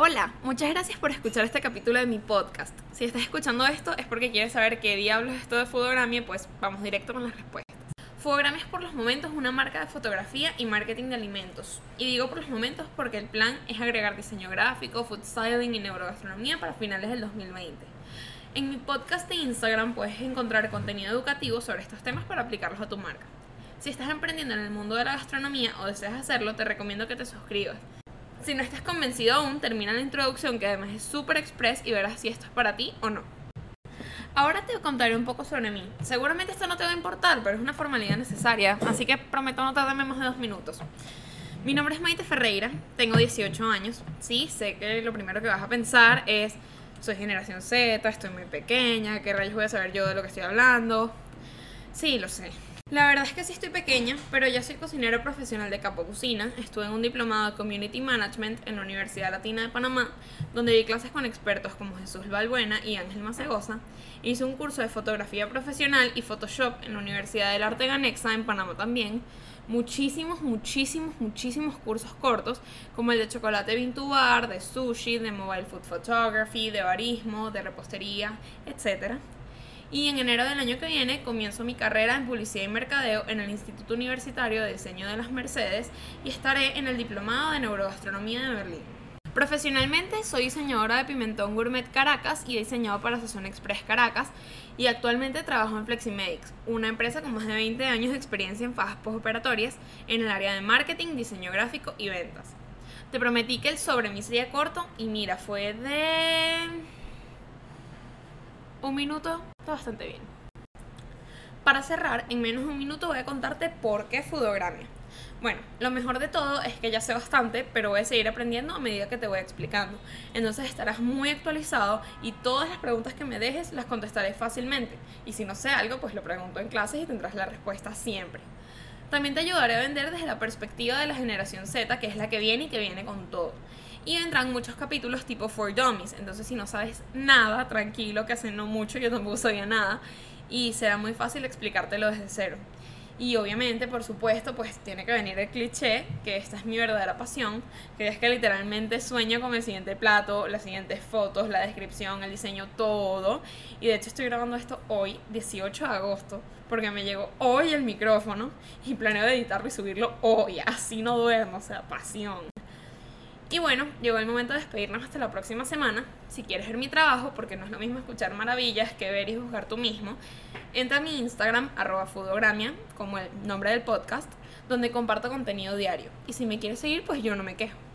Hola, muchas gracias por escuchar este capítulo de mi podcast. Si estás escuchando esto es porque quieres saber qué diablos es esto de pues vamos directo con las respuestas. Fotogramia es por los momentos una marca de fotografía y marketing de alimentos. Y digo por los momentos porque el plan es agregar diseño gráfico, food styling y neurogastronomía para finales del 2020. En mi podcast de Instagram puedes encontrar contenido educativo sobre estos temas para aplicarlos a tu marca. Si estás emprendiendo en el mundo de la gastronomía o deseas hacerlo, te recomiendo que te suscribas. Si no estás convencido aún, termina la introducción que además es súper express y verás si esto es para ti o no. Ahora te contaré un poco sobre mí. Seguramente esto no te va a importar, pero es una formalidad necesaria, así que prometo no tardarme más de dos minutos. Mi nombre es Maite Ferreira, tengo 18 años. Sí, sé que lo primero que vas a pensar es, soy generación Z, estoy muy pequeña, ¿qué rayos voy a saber yo de lo que estoy hablando? Sí, lo sé. La verdad es que sí estoy pequeña, pero ya soy cocinero profesional de Capo Cocina. Estuve en un diplomado de Community Management en la Universidad Latina de Panamá, donde di clases con expertos como Jesús Valbuena y Ángel Macegosa. Hice un curso de fotografía profesional y Photoshop en la Universidad del Arte Ganexa en Panamá también. Muchísimos, muchísimos, muchísimos cursos cortos, como el de chocolate vintubar, de sushi, de mobile food photography, de barismo, de repostería, etcétera y en enero del año que viene comienzo mi carrera en publicidad y mercadeo en el Instituto Universitario de Diseño de las Mercedes y estaré en el Diplomado de Neurogastronomía de Berlín. Profesionalmente soy diseñadora de Pimentón Gourmet Caracas y he diseñado para Sazón Express Caracas y actualmente trabajo en Fleximedics, una empresa con más de 20 años de experiencia en fajas postoperatorias en el área de marketing, diseño gráfico y ventas. Te prometí que el sobre mí sería corto y mira, fue de un minuto está bastante bien. Para cerrar, en menos de un minuto voy a contarte por qué Fudogramia. Bueno, lo mejor de todo es que ya sé bastante, pero voy a seguir aprendiendo a medida que te voy explicando. Entonces estarás muy actualizado y todas las preguntas que me dejes las contestaré fácilmente. Y si no sé algo, pues lo pregunto en clases y tendrás la respuesta siempre. También te ayudaré a vender desde la perspectiva de la generación Z, que es la que viene y que viene con todo y vendrán muchos capítulos tipo For Dummies. Entonces, si no sabes nada, tranquilo, que hace no mucho yo tampoco sabía nada y será muy fácil explicártelo desde cero. Y obviamente, por supuesto, pues tiene que venir el cliché, que esta es mi verdadera pasión, que es que literalmente sueño con el siguiente plato, las siguientes fotos, la descripción, el diseño, todo. Y de hecho estoy grabando esto hoy, 18 de agosto, porque me llegó hoy el micrófono y planeo editarlo y subirlo hoy, así no duermo, o sea, pasión. Y bueno, llegó el momento de despedirnos hasta la próxima semana. Si quieres ver mi trabajo, porque no es lo mismo escuchar maravillas que ver y juzgar tú mismo, entra a mi Instagram, arroba fudogramia, como el nombre del podcast, donde comparto contenido diario. Y si me quieres seguir, pues yo no me quejo.